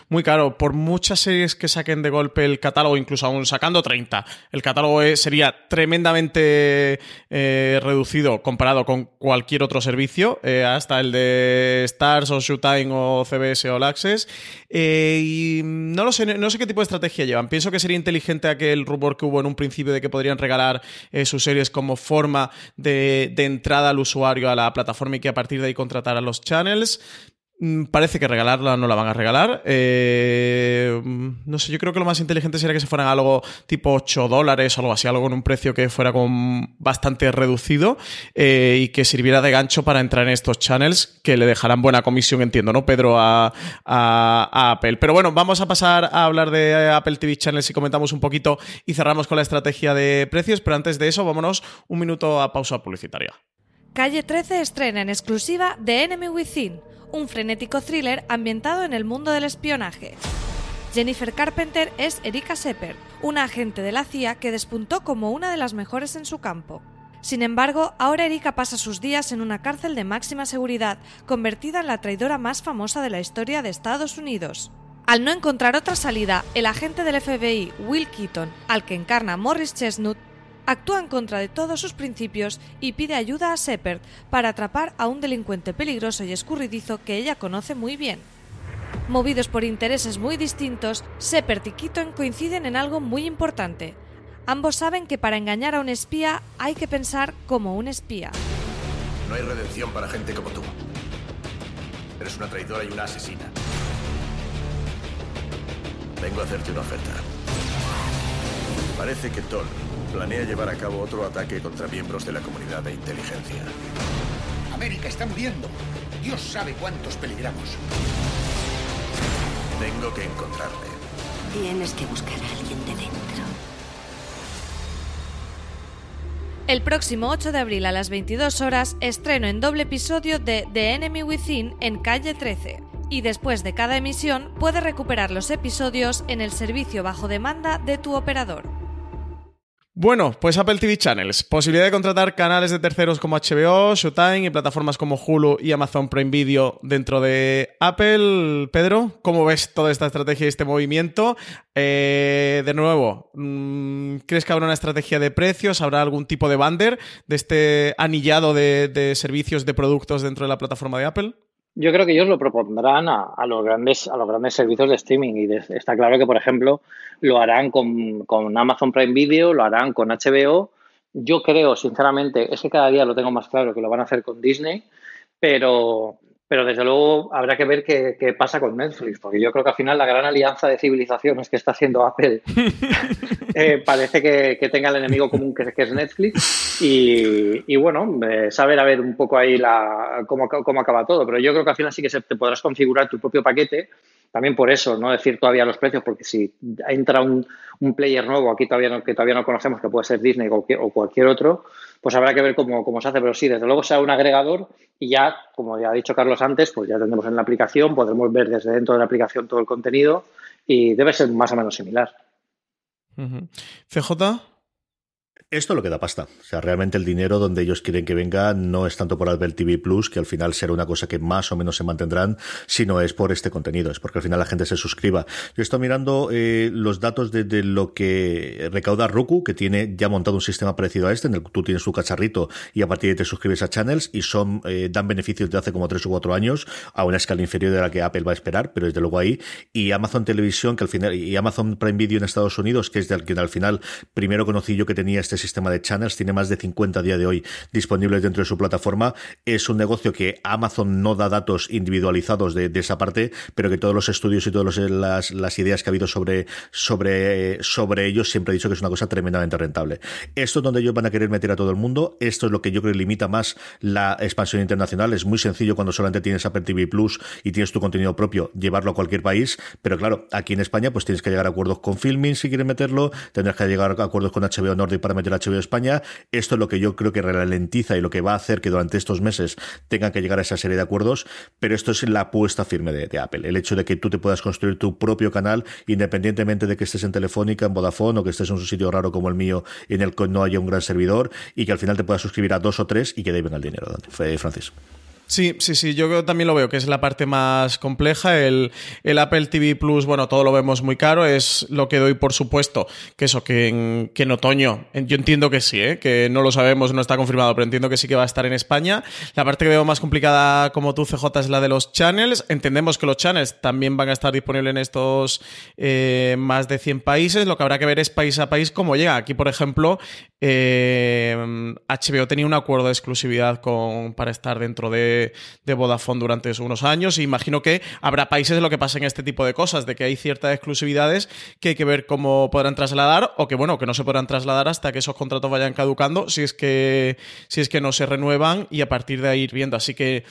S8: muy caro. Por muchas series que saquen de golpe el catálogo, incluso aún sacando 30, el catálogo sería tremendamente eh, reducido comparado con cualquier otro servicio, hasta el de Stars o Showtime o CBS o All Access. y no lo sé, no sé qué tipo de estrategia llevan. Pienso que sería inteligente aquel rumor que hubo en un principio de que podrían regalar sus series como forma de de, entrada al usuario a la plataforma y que a partir de ahí contratar a los channels. Mm, parece que regalarla no la van a regalar. Eh, no sé, yo creo que lo más inteligente sería que se fueran algo tipo 8 dólares o algo así, algo con un precio que fuera con bastante reducido eh, y que sirviera de gancho para entrar en estos channels que le dejarán buena comisión, entiendo, ¿no, Pedro? A, Apple. Pero bueno, vamos a pasar a hablar de Apple TV Channels y comentamos un poquito y cerramos con la estrategia de precios, pero antes de eso, vámonos un minuto a pausa publicitaria.
S3: Calle 13 estrena en exclusiva The Enemy Within un frenético thriller ambientado en el mundo del espionaje. Jennifer Carpenter es Erika Sepper, una agente de la CIA que despuntó como una de las mejores en su campo. Sin embargo, ahora Erika pasa sus días en una cárcel de máxima seguridad, convertida en la traidora más famosa de la historia de Estados Unidos. Al no encontrar otra salida, el agente del FBI, Will Keaton, al que encarna Morris Chestnut, actúa en contra de todos sus principios y pide ayuda a Shepard para atrapar a un delincuente peligroso y escurridizo que ella conoce muy bien. Movidos por intereses muy distintos, Shepard y Keaton coinciden en algo muy importante. Ambos saben que para engañar a un espía hay que pensar como un espía.
S5: No hay redención para gente como tú. Eres una traidora y una asesina. Vengo a hacerte una oferta. Parece que Toll planea llevar a cabo otro ataque contra miembros de la comunidad de inteligencia.
S11: América está muriendo. Dios sabe cuántos peligramos.
S5: Tengo que encontrarte.
S4: Tienes que buscar a alguien de dentro.
S3: El próximo 8 de abril a las 22 horas estreno en doble episodio de The Enemy Within en calle 13. Y después de cada emisión puedes recuperar los episodios en el servicio bajo demanda de tu operador.
S8: Bueno, pues Apple TV Channels. Posibilidad de contratar canales de terceros como HBO, Showtime y plataformas como Hulu y Amazon Prime Video dentro de Apple. Pedro, ¿cómo ves toda esta estrategia y este movimiento? Eh, de nuevo, mm, ¿crees que habrá una estrategia de precios? ¿Habrá algún tipo de bander de este anillado de servicios, de productos dentro de la plataforma de Apple?
S10: Yo creo que ellos lo propondrán a, los grandes a los grandes servicios de streaming y está claro que por ejemplo lo harán con, con, Amazon Prime Video, lo harán con HBO. Yo creo sinceramente es que cada día lo tengo más claro que lo van a hacer con Disney, pero pero desde luego habrá que ver qué, pasa con Netflix, porque yo creo que al final la gran alianza de civilizaciones que está haciendo Apple eh, parece que, tenga el enemigo común que, es Netflix. Y, bueno, eh, saber a ver un poco ahí la, cómo, cómo acaba todo. Pero yo creo que al final sí que se, te podrás configurar tu propio paquete. También por eso, no decir todavía los precios, porque si entra un, un player nuevo aquí todavía no, que todavía no conocemos, que puede ser Disney o, o cualquier otro, pues habrá que ver cómo, cómo, se hace. Pero sí, desde luego sea un agregador y ya, como ya ha dicho Carlos antes, pues ya tendremos en la aplicación, podremos ver desde dentro de la aplicación todo el contenido y debe ser más o menos similar.
S8: CJ.
S9: Esto lo que da pasta. O sea, realmente el dinero donde ellos quieren que venga no es tanto por Apple TV Plus, que al final será una cosa que más o menos se mantendrán, sino es por este contenido, es porque al final la gente se suscriba. Yo estoy mirando eh, los datos de, lo que recauda Roku, que tiene ya montado un sistema parecido a este, en el que tú tienes tu cacharrito y a partir de ahí te suscribes a channels y son eh, dan beneficios de hace como tres o cuatro años a una escala inferior de la que Apple va a esperar, pero desde luego ahí. Y Amazon Televisión, que al final, y Amazon Prime Video en Estados Unidos, que es del que al final primero conocí yo que tenía este sistema de channels, tiene más de 50 a día de hoy disponibles dentro de su plataforma. Es un negocio que Amazon no da datos individualizados de, esa parte, pero que todos los estudios y todas las, las, ideas que ha habido sobre, sobre, sobre ellos siempre he dicho que es una cosa tremendamente rentable. Esto es donde ellos van a querer meter a todo el mundo. Esto es lo que yo creo que limita más la expansión internacional. Es muy sencillo cuando solamente tienes Apple TV Plus y tienes tu contenido propio, llevarlo a cualquier país. Pero claro, aquí en España, pues tienes que llegar a acuerdos con Filming si quieres meterlo, tendrás que llegar a acuerdos con HBO Nordic para meter HBO España. Esto es lo que yo creo que ralentiza y lo que va a hacer que durante estos meses tengan que llegar a esa serie de acuerdos, pero esto es la apuesta firme de, Apple. El hecho de que tú te puedas construir tu propio canal, independientemente de que estés en Telefónica, en Vodafone o que estés en un sitio raro como el mío en el que no haya un gran servidor y que al final te puedas suscribir a dos o tres y que deben el dinero, Francis.
S8: Sí, sí, sí, yo también lo veo, que es la parte más compleja. El, el, Apple TV Plus, bueno, todo lo vemos muy caro, es lo que doy por supuesto, que eso, que en, que en otoño, yo entiendo que sí, ¿eh? que no lo sabemos, no está confirmado, pero entiendo que sí que va a estar en España. La parte que veo más complicada, como tú, CJ, es la de los channels. Entendemos que los channels también van a estar disponibles en estos eh, más de 100 países. Lo que habrá que ver es país a país cómo llega. Aquí, por ejemplo, eh, HBO tenía un acuerdo de exclusividad con, para estar dentro de de, Vodafone durante unos años. imagino que habrá países en lo que pasen este tipo de cosas, de que hay ciertas exclusividades que hay que ver cómo podrán trasladar o que, bueno, que no se podrán trasladar hasta que esos contratos vayan caducando si es que, si es que no se renuevan y a partir de ahí ir viendo. Así que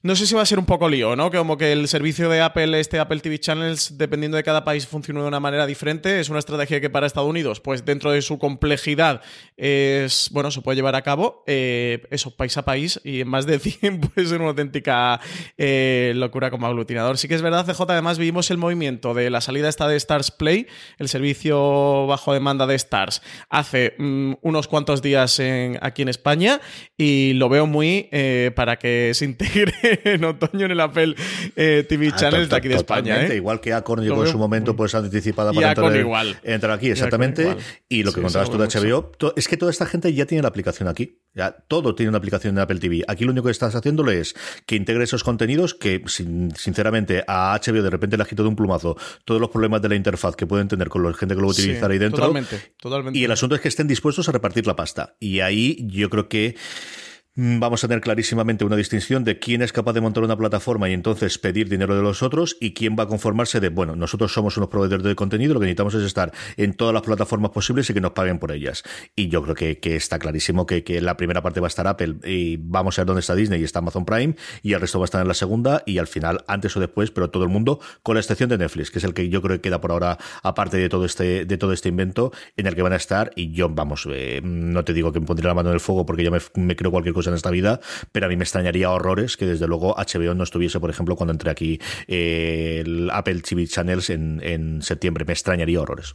S8: no sé si va a ser un poco lío, ¿no? Que como que el servicio de Apple, este Apple TV Channels, dependiendo de cada país, funciona de una manera diferente. Es una estrategia que para Estados Unidos, pues dentro de su complejidad, es, bueno, se puede llevar a cabo. Eh, eso, país a país, y en más de 100 puede ser una auténtica eh, locura como aglutinador. Sí que es verdad, CJ, además vivimos el movimiento de la salida esta de Stars Play, el servicio bajo demanda de Stars, hace mm, unos cuantos días aquí en España, y lo veo muy eh, para que se integre en otoño en el Apple eh, TV ah, Channel de aquí de España. ¿eh?
S9: Igual que Acorn llegó en su momento pues anticipada para entrar,
S8: igual.
S9: entrar, aquí, exactamente. Y, lo que contabas tú de HBO, es que toda esta gente ya tiene la aplicación aquí. Ya, todo tiene una aplicación en Apple TV. Aquí lo único que estás haciéndole es que integre esos contenidos que, sinceramente, a HBO de repente le ha quitado de un plumazo todos los problemas de la interfaz que pueden tener con la gente que lo va a utilizar ahí dentro.
S8: Totalmente, totalmente.
S9: Y el asunto es que estén dispuestos a repartir la pasta. Y ahí yo creo que vamos a tener clarísimamente una distinción de quién es capaz de montar una plataforma y entonces pedir dinero de los otros y quién va a conformarse de, bueno, nosotros somos unos proveedores de contenido, lo que necesitamos es estar en todas las plataformas posibles y que nos paguen por ellas. Y yo creo que, está clarísimo que, la primera parte va a estar Apple y vamos a ver dónde está Disney y está Amazon Prime y el resto va a estar en la segunda y al final, antes o después, pero todo el mundo, con la excepción de Netflix, que es el que yo creo que queda por ahora aparte de todo este, de todo este invento, en el que van a estar y yo, vamos, eh, no te digo que me pondré la mano en el fuego porque ya me, me creo cualquier cosa en esta vida, pero a mí me extrañaría horrores que desde luego HBO no estuviese, por ejemplo, cuando entré aquí eh, el Apple TV Channels en, septiembre. Me extrañaría horrores.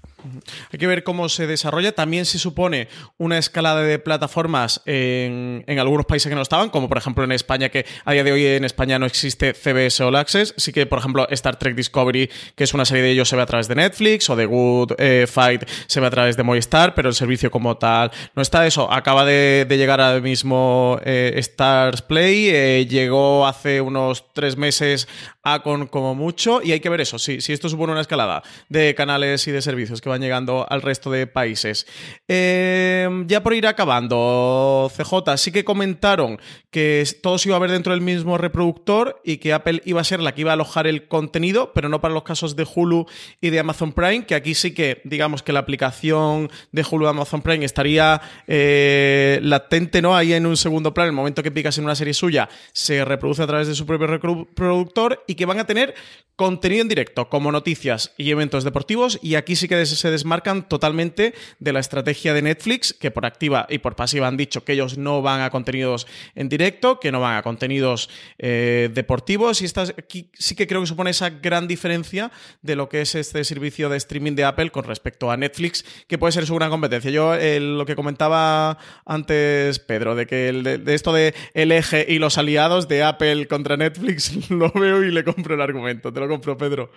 S8: Hay que ver cómo se desarrolla. También se supone una escalada de plataformas en, algunos países que no estaban, como por ejemplo en España, que a día de hoy en España no existe CBS All Access. Sí que, por ejemplo, Star Trek Discovery, que es una serie de ellos, se ve a través de Netflix, o The Good eh, Fight se ve a través de Movistar, pero el servicio como tal no está eso. Acaba de llegar al mismo eh, Stars Play, eh, llegó hace unos tres meses a con como mucho, y hay que ver eso, si, si esto supone una escalada de canales y de servicios que van llegando al resto de países. Eh, ya por ir acabando, CJ, sí que comentaron que todo se iba a ver dentro del mismo reproductor y que Apple iba a ser la que iba a alojar el contenido, pero no para los casos de Hulu y de Amazon Prime, que aquí sí que, digamos que la aplicación de Hulu y Amazon Prime estaría eh, latente, ¿no? Ahí en un segundo plano, el momento que picas en una serie suya, se reproduce a través de su propio reproductor y que van a tener contenido en directo, como noticias y eventos deportivos, y aquí sí que se desmarcan totalmente de la estrategia de Netflix, que por activa y por pasiva han dicho que ellos no van a contenidos en directo, que no van a contenidos eh, deportivos, y esta, aquí sí que creo que supone esa gran diferencia de lo que es este servicio de streaming de Apple con respecto a Netflix, que puede ser su gran competencia. Yo eh, lo que comentaba antes Pedro, de que el, de, de esto de el eje y los aliados de Apple contra Netflix, lo veo y le compro el argumento. Te lo compro, Pedro.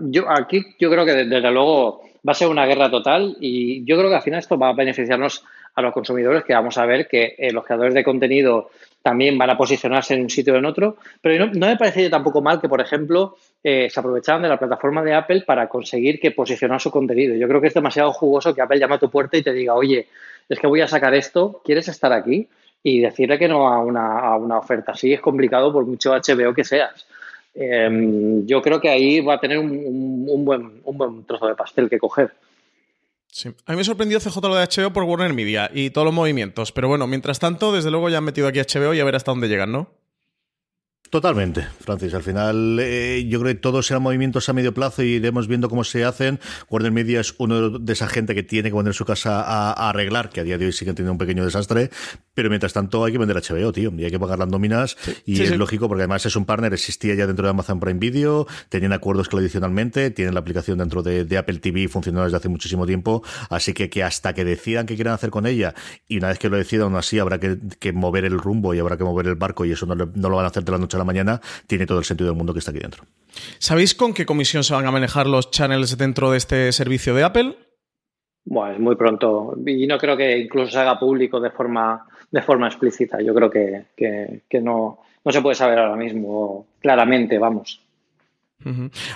S10: Yo, aquí yo creo que desde luego va a ser una guerra total y yo creo que al final esto va a beneficiarnos a los consumidores, que vamos a ver que eh, los creadores de contenido también van a posicionarse en un sitio o en otro, pero no, me parecería tampoco mal que, por ejemplo, eh, se aprovecharan de la plataforma de Apple para conseguir que posicionar su contenido. Yo creo que es demasiado jugoso que Apple llame a tu puerta y te diga, oye, es que voy a sacar esto, ¿quieres estar aquí? Y decirle que no a una, a una oferta así es complicado por mucho HBO que seas. Eh, yo creo que ahí va a tener un, un, un, buen, un buen trozo de pastel que coger.
S8: Sí. A mí me sorprendió CJ lo de HBO por Warner Media y todos los movimientos. Pero bueno, mientras tanto, desde luego ya han metido aquí HBO y a ver hasta dónde llegan, ¿no?
S9: Totalmente, Francis. Al final, eh, yo creo que todos serán movimientos a medio plazo y iremos viendo cómo se hacen. Warner Media es uno de esa gente que tiene que poner su casa a, a arreglar, que a día de hoy siguen teniendo un pequeño desastre. Pero mientras tanto, hay que vender HBO, tío. Y hay que pagar las nóminas. Sí. Y sí, es sí. lógico, porque además es un partner, existía ya dentro de Amazon Prime Video, tenían acuerdos que adicionalmente, tienen la aplicación dentro de, de Apple TV funcionando desde hace muchísimo tiempo. Así que, que hasta que decidan qué quieren hacer con ella, y una vez que lo decidan, aún así habrá que, que mover el rumbo y habrá que mover el barco, y eso no, no lo van a hacer de la noche a la mañana, tiene todo el sentido del mundo que está aquí dentro.
S8: ¿Sabéis con qué comisión se van a manejar los channels dentro de este servicio de Apple?
S10: Bueno, es muy pronto. Y no creo que incluso se haga público de forma, de forma explícita. Yo creo que, que, que no, no se puede saber ahora mismo claramente, vamos.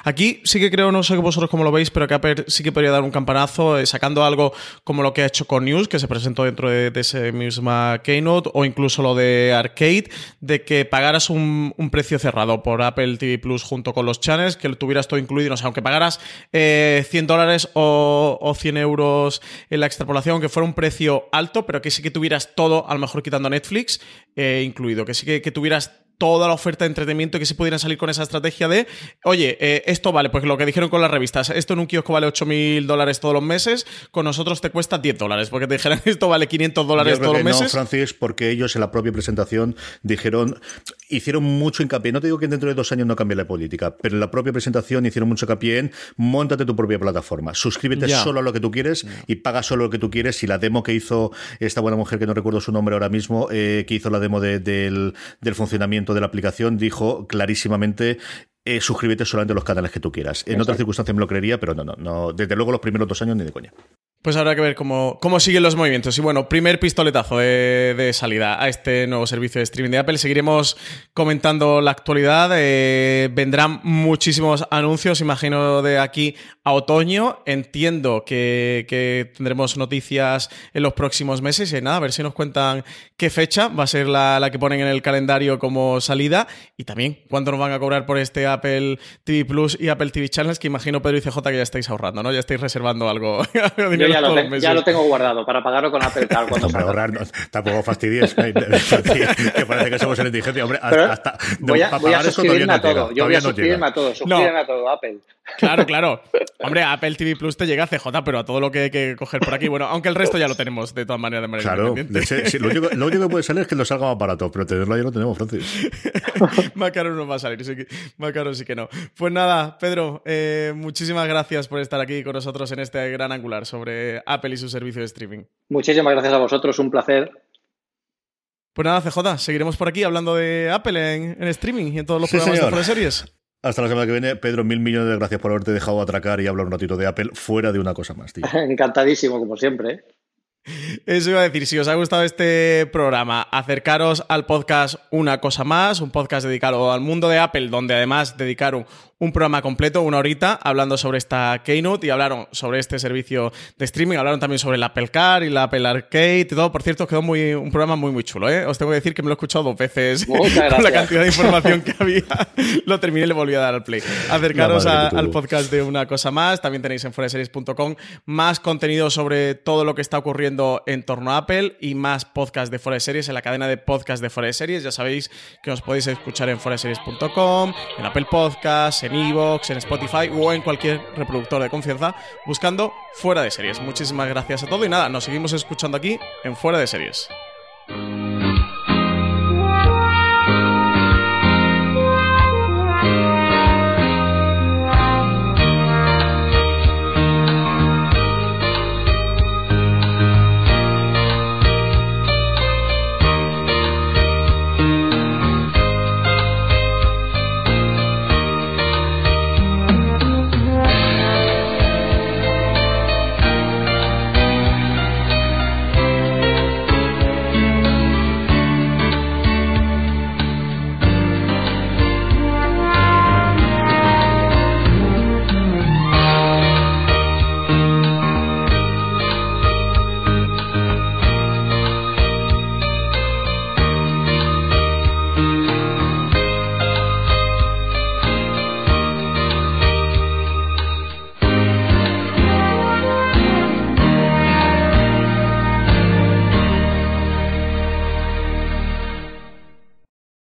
S8: Aquí sí que creo, no sé vosotros cómo lo veis, pero que Apple sí que podría dar un campanazo eh, sacando algo como lo que ha hecho con News, que se presentó dentro de, de ese misma Keynote, o incluso lo de Arcade, de que pagaras un, un, precio cerrado por Apple TV Plus junto con los channels, que tuvieras todo incluido, o sea, aunque pagaras eh, 100 dólares o, o 100 euros en la extrapolación, que fuera un precio alto, pero que sí que tuvieras todo, a lo mejor quitando Netflix, eh, incluido, que sí que, que tuvieras toda la oferta de entretenimiento que se pudieran salir con esa estrategia de, oye, eh, esto vale, pues lo que dijeron con las revistas, esto en un kiosco vale 8 mil dólares todos los meses, con nosotros te cuesta 10 dólares, porque te dijeran esto vale 500 dólares todos los meses. No,
S9: Francis, porque ellos en la propia presentación dijeron, hicieron mucho hincapié, no te digo que dentro de dos años no cambie la política, pero en la propia presentación hicieron mucho hincapié en, montate tu propia plataforma, suscríbete solo a lo que tú quieres y paga solo lo que tú quieres. Y la demo que hizo esta buena mujer, que no recuerdo su nombre ahora mismo, eh, que hizo la demo de, del, del funcionamiento de la aplicación, dijo clarísimamente eh, suscríbete solamente a los canales que tú quieras. En Exacto. otras circunstancias me lo creería, pero no, no, no. Desde luego los primeros dos años ni de coña.
S8: Pues habrá que ver cómo, cómo siguen los movimientos. Y bueno, primer pistoletazo de, de, salida a este nuevo servicio de streaming de Apple. Seguiremos comentando la actualidad. Eh, vendrán muchísimos anuncios, imagino, de aquí a otoño. Entiendo que, tendremos noticias en los próximos meses. Y nada, a ver si nos cuentan qué fecha va a ser la, la que ponen en el calendario como salida. Y también cuánto nos van a cobrar por este Apple TV Plus y Apple TV Channels, que imagino, Pedro y CJ, que ya estáis ahorrando, ¿no? Ya estáis reservando algo.
S10: Yo ya lo te- ya tengo guardado para pagarlo con Apple Card cuando salga.
S9: ahorrar, no, tampoco fastidies, eh, que parece que somos el indigencia. Hombre, hasta, hasta-
S10: Voy a,
S9: para
S10: voy a
S9: pagar esto todavía
S10: suscribirme a todo. Yo voy a
S9: no
S10: suscribirme
S9: llega.
S10: a todo. Suscríbeme a todo, Apple.
S8: Claro, claro. Hombre, Apple TV Plus te llega a CJ, pero a todo lo que hay que coger por aquí. Bueno, aunque el resto ya lo tenemos de todas maneras de manera
S9: Claro,
S8: independiente.
S9: sí, lo, único, lo único que puede salir es que lo salga más barato, pero tenerlo ya lo tenemos, Francis.
S8: más caro no va a salir, sí que- más caro sí que no. Pues nada, Pedro, eh, muchísimas gracias por estar aquí con nosotros en este gran angular sobre Apple y su servicio de streaming.
S10: Muchísimas gracias a vosotros, un placer.
S8: Pues nada, CJ, seguiremos por aquí hablando de Apple en, en streaming y en todos los
S9: Sí,
S8: programas
S9: señor.
S8: de series.
S9: Hasta la semana que viene. Pedro, mil millones de gracias por haberte dejado atracar y hablar un ratito de Apple fuera de una cosa más, tío.
S10: Encantadísimo, como siempre. ¿eh?
S8: Eso iba a decir, si os ha gustado este programa, acercaros al podcast Una Cosa Más, un podcast dedicado al mundo de Apple, donde además dedicaron un programa completo, una horita, hablando sobre esta Keynote y hablaron sobre este servicio de streaming, hablaron también sobre el Apple Car y la Apple Arcade y todo. Por cierto, quedó muy, un programa muy, muy chulo, ¿eh? Os tengo que decir que me lo he escuchado dos veces con la cantidad de información que había. lo terminé y le volví a dar al play. Acercaros
S9: La
S8: a- al podcast de Una Cosa Más, también tenéis en foreseries.com más contenido sobre todo lo que está ocurriendo en torno a Apple y más podcast de de Series en la cadena de podcast de de Series. Ya sabéis que os podéis escuchar en foreseries.com, en Apple Podcasts, en Evox, en Spotify o en cualquier reproductor de confianza buscando Fuera de Series. Muchísimas gracias a todos y nada, nos seguimos escuchando aquí en Fuera de Series.